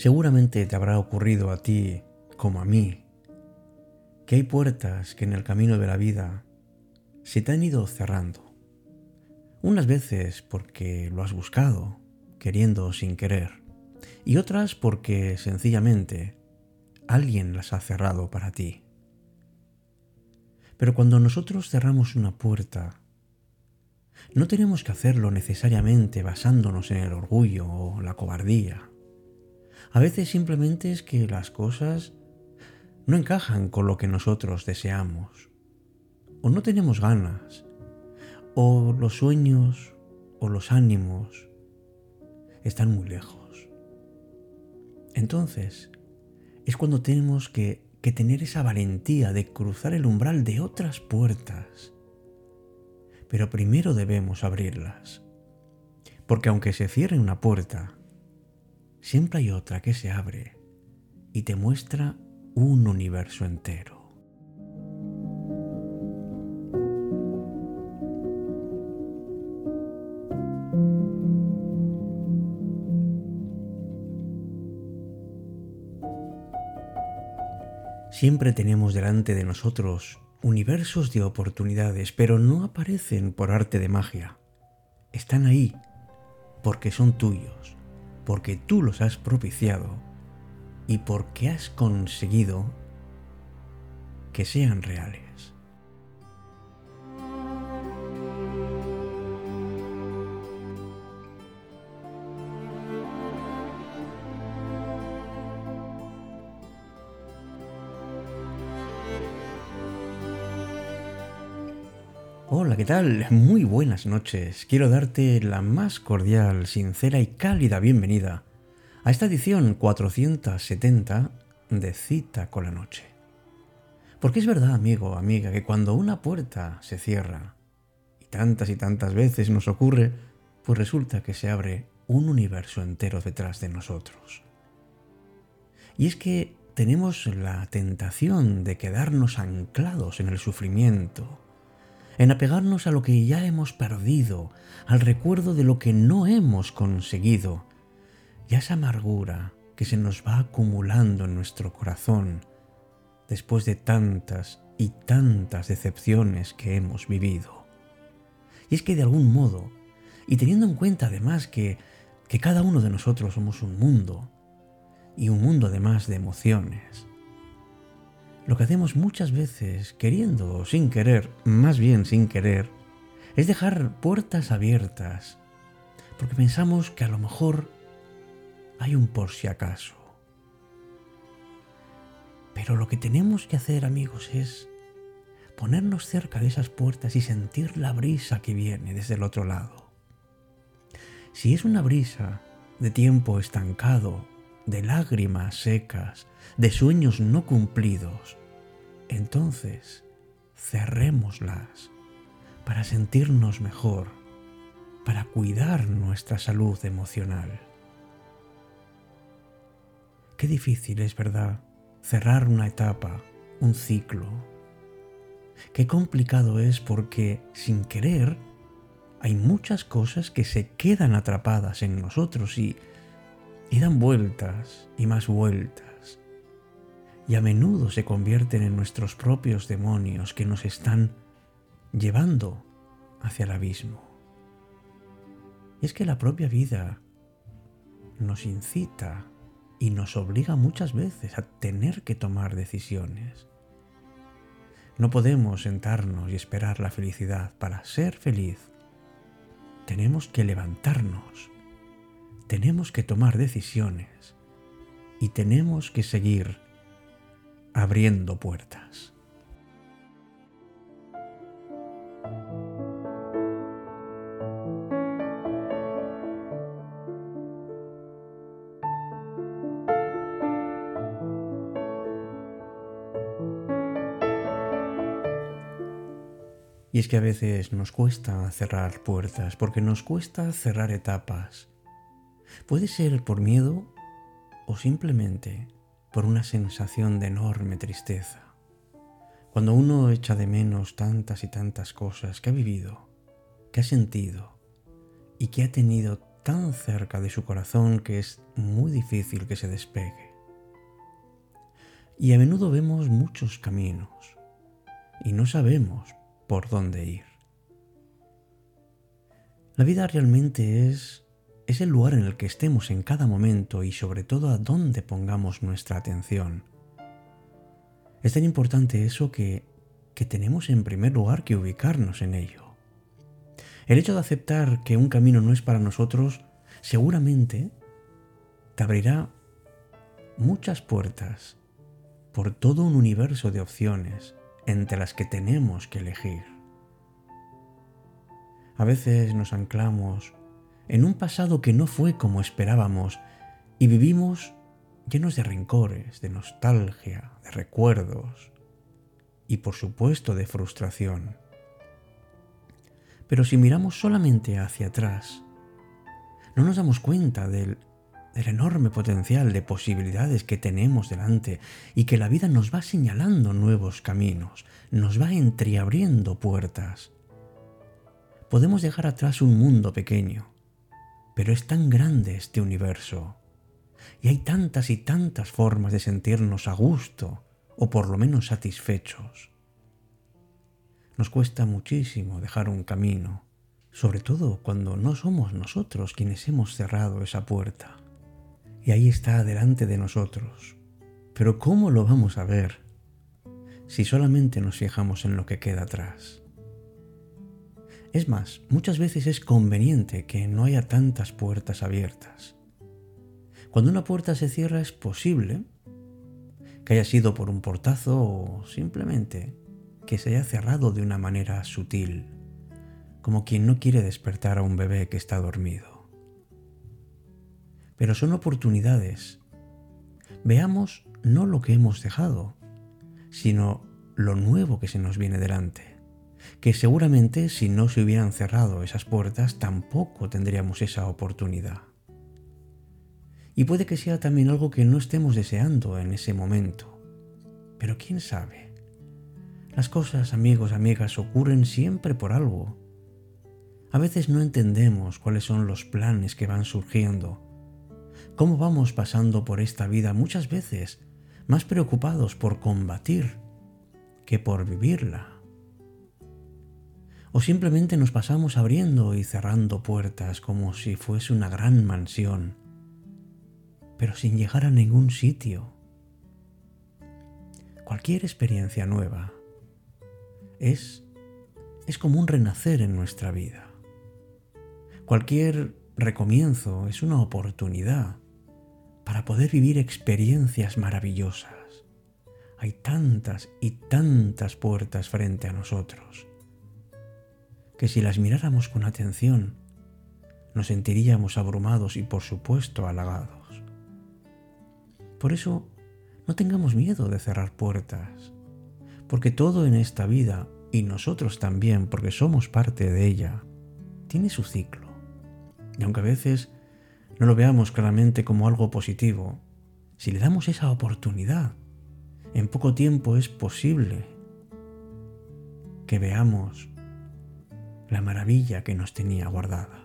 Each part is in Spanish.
Seguramente te habrá ocurrido a ti, como a mí, que hay puertas que en el camino de la vida se te han ido cerrando. Unas veces porque lo has buscado, queriendo sin querer, y otras porque sencillamente alguien las ha cerrado para ti. Pero cuando nosotros cerramos una puerta, no tenemos que hacerlo necesariamente basándonos en el orgullo o la cobardía. A veces simplemente es que las cosas no encajan con lo que nosotros deseamos, o no tenemos ganas, o los sueños o los ánimos están muy lejos. Entonces, es cuando tenemos que, que tener esa valentía de cruzar el umbral de otras puertas. Pero primero debemos abrirlas. Porque aunque se cierre una puerta, siempre hay otra que se abre y te muestra un universo entero. Siempre tenemos delante de nosotros universos de oportunidades, pero no aparecen por arte de magia. Están ahí porque son tuyos porque tú los has propiciado y porque has conseguido que sean reales. ¿Qué tal? Muy buenas noches. Quiero darte la más cordial, sincera y cálida bienvenida a esta edición 470 de Cita con la Noche. Porque es verdad, amigo, amiga, que cuando una puerta se cierra, y tantas y tantas veces nos ocurre, pues resulta que se abre un universo entero detrás de nosotros. Y es que tenemos la tentación de quedarnos anclados en el sufrimiento, en apegarnos a lo que ya hemos perdido, al recuerdo de lo que no hemos conseguido, y a esa amargura que se nos va acumulando en nuestro corazón después de tantas y tantas decepciones que hemos vivido. Y es que de algún modo, y teniendo en cuenta además que, que cada uno de nosotros somos un mundo, y un mundo además de emociones, lo que hacemos muchas veces, queriendo o sin querer, más bien sin querer, es dejar puertas abiertas, porque pensamos que a lo mejor hay un por si acaso. Pero lo que tenemos que hacer, amigos, es ponernos cerca de esas puertas y sentir la brisa que viene desde el otro lado. Si es una brisa de tiempo estancado, de lágrimas secas, de sueños no cumplidos, entonces cerrémoslas para sentirnos mejor, para cuidar nuestra salud emocional. Qué difícil es, ¿verdad? Cerrar una etapa, un ciclo. Qué complicado es porque, sin querer, hay muchas cosas que se quedan atrapadas en nosotros y, y dan vueltas y más vueltas y a menudo se convierten en nuestros propios demonios que nos están llevando hacia el abismo. Y es que la propia vida nos incita y nos obliga muchas veces a tener que tomar decisiones. No podemos sentarnos y esperar la felicidad para ser feliz. Tenemos que levantarnos, tenemos que tomar decisiones y tenemos que seguir abriendo puertas. Y es que a veces nos cuesta cerrar puertas, porque nos cuesta cerrar etapas. Puede ser por miedo o simplemente por una sensación de enorme tristeza. Cuando uno echa de menos tantas y tantas cosas que ha vivido, que ha sentido y que ha tenido tan cerca de su corazón que es muy difícil que se despegue. Y a menudo vemos muchos caminos y no sabemos por dónde ir. La vida realmente es, es el lugar en el que estemos en cada momento y sobre todo a dónde pongamos nuestra atención. Es tan importante eso que, que tenemos en primer lugar que ubicarnos en ello. El hecho de aceptar que un camino no es para nosotros seguramente te abrirá muchas puertas por todo un universo de opciones entre las que tenemos que elegir. A veces nos anclamos en un pasado que no fue como esperábamos y vivimos llenos de rencores, de nostalgia, de recuerdos y por supuesto de frustración. Pero si miramos solamente hacia atrás, no nos damos cuenta del, enorme potencial de posibilidades que tenemos delante y que la vida nos va señalando nuevos caminos, nos va entreabriendo puertas. Podemos dejar atrás un mundo pequeño, pero es tan grande este universo. Y hay tantas y tantas formas de sentirnos a gusto, o por lo menos satisfechos. Nos cuesta muchísimo dejar un camino, sobre todo cuando no somos nosotros quienes hemos cerrado esa puerta. Y ahí está delante de nosotros. Pero ¿cómo lo vamos a ver si solamente nos fijamos en lo que queda atrás? Es más, muchas veces es conveniente que no haya tantas puertas abiertas. Cuando una puerta se cierra es posible que haya sido por un portazo o simplemente que se haya cerrado de una manera sutil, como quien no quiere despertar a un bebé que está dormido. Pero son oportunidades. Veamos no lo que hemos dejado, sino lo nuevo que se nos viene delante, que seguramente si no se hubieran cerrado esas puertas tampoco tendríamos esa oportunidad. Y puede que sea también algo que no estemos deseando en ese momento, pero quién sabe. Las cosas, amigos, amigas, ocurren siempre por algo. A veces no entendemos cuáles son los planes que van surgiendo, cómo vamos pasando por esta vida muchas veces más preocupados por combatir que por vivirla. O simplemente nos pasamos abriendo y cerrando puertas como si fuese una gran mansión, pero sin llegar a ningún sitio. Cualquier experiencia nueva es, es como un renacer en nuestra vida. Cualquier recomienzo es una oportunidad para poder vivir experiencias maravillosas. Hay tantas y tantas puertas frente a nosotros que si las miráramos con atención nos sentiríamos abrumados y por supuesto halagados. Por eso, no tengamos miedo de cerrar puertas porque todo en esta vida, y nosotros también, porque somos parte de ella, tiene su ciclo. Y aunque a veces no lo veamos claramente como algo positivo, si le damos esa oportunidad, en poco tiempo es posible que veamos la maravilla que nos tenía guardada.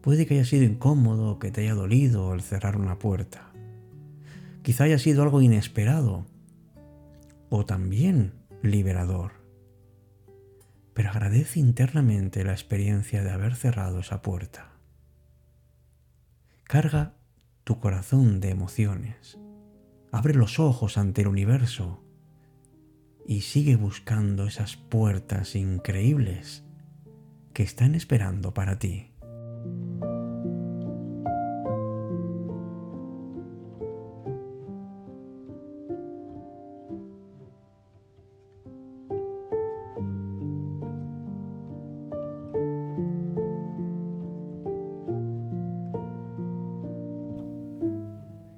Puede que haya sido incómodo, que te haya dolido el cerrar una puerta. Quizá haya sido algo inesperado, o también liberador. Pero agradece internamente la experiencia de haber cerrado esa puerta. Carga tu corazón de emociones. Abre los ojos ante el universo y sigue buscando esas puertas increíbles que están esperando para ti.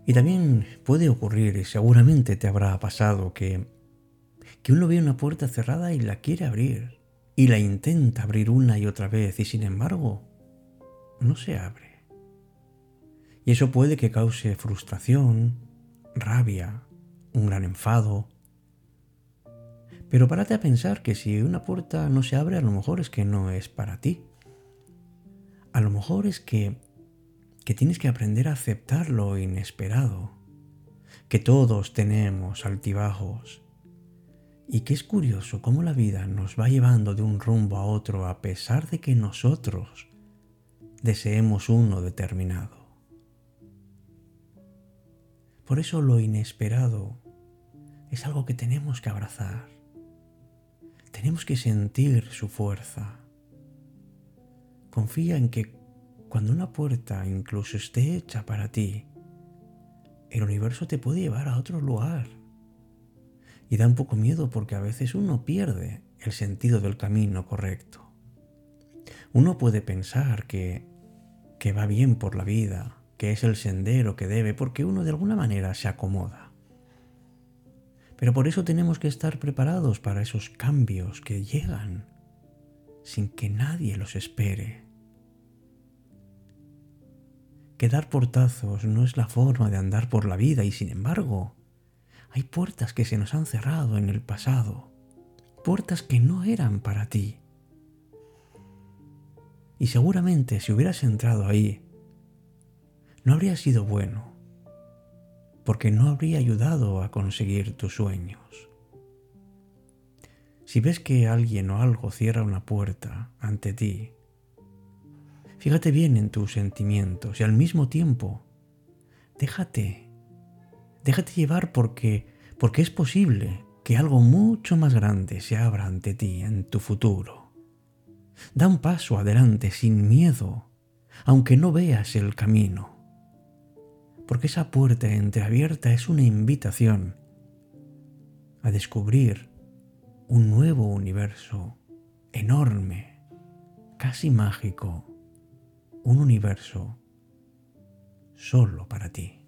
Y también puede ocurrir, y seguramente te habrá pasado, que, que uno ve una puerta cerrada y la quiere abrir, y la intenta abrir una y otra vez, y sin embargo, no se abre. Y eso puede que cause frustración, rabia, un gran enfado. Pero párate a pensar que si una puerta no se abre, a lo mejor es que no es para ti. A lo mejor es que, que tienes que aprender a aceptar lo inesperado, que todos tenemos altibajos, y que es curioso cómo la vida nos va llevando de un rumbo a otro a pesar de que nosotros deseemos uno determinado. Por eso lo inesperado es algo que tenemos que abrazar. Tenemos que sentir su fuerza. Confía en que cuando una puerta incluso esté hecha para ti, el universo te puede llevar a otro lugar. Y da un poco miedo porque a veces uno pierde el sentido del camino correcto. Uno puede pensar que, que va bien por la vida, que es el sendero que debe, porque uno de alguna manera se acomoda. Pero por eso tenemos que estar preparados para esos cambios que llegan sin que nadie los espere. Que dar portazos no es la forma de andar por la vida y sin embargo hay puertas que se nos han cerrado en el pasado, puertas que no eran para ti. Y seguramente si hubieras entrado ahí, no habría sido bueno, porque no habría ayudado a conseguir tus sueños. Si ves que alguien o algo cierra una puerta ante ti, fíjate bien en tus sentimientos y al mismo tiempo, déjate, déjate llevar porque, porque es posible que algo mucho más grande se abra ante ti en tu futuro. Da un paso adelante sin miedo, aunque no veas el camino porque esa puerta entreabierta es una invitación a descubrir un nuevo universo enorme, casi mágico, un universo solo para ti.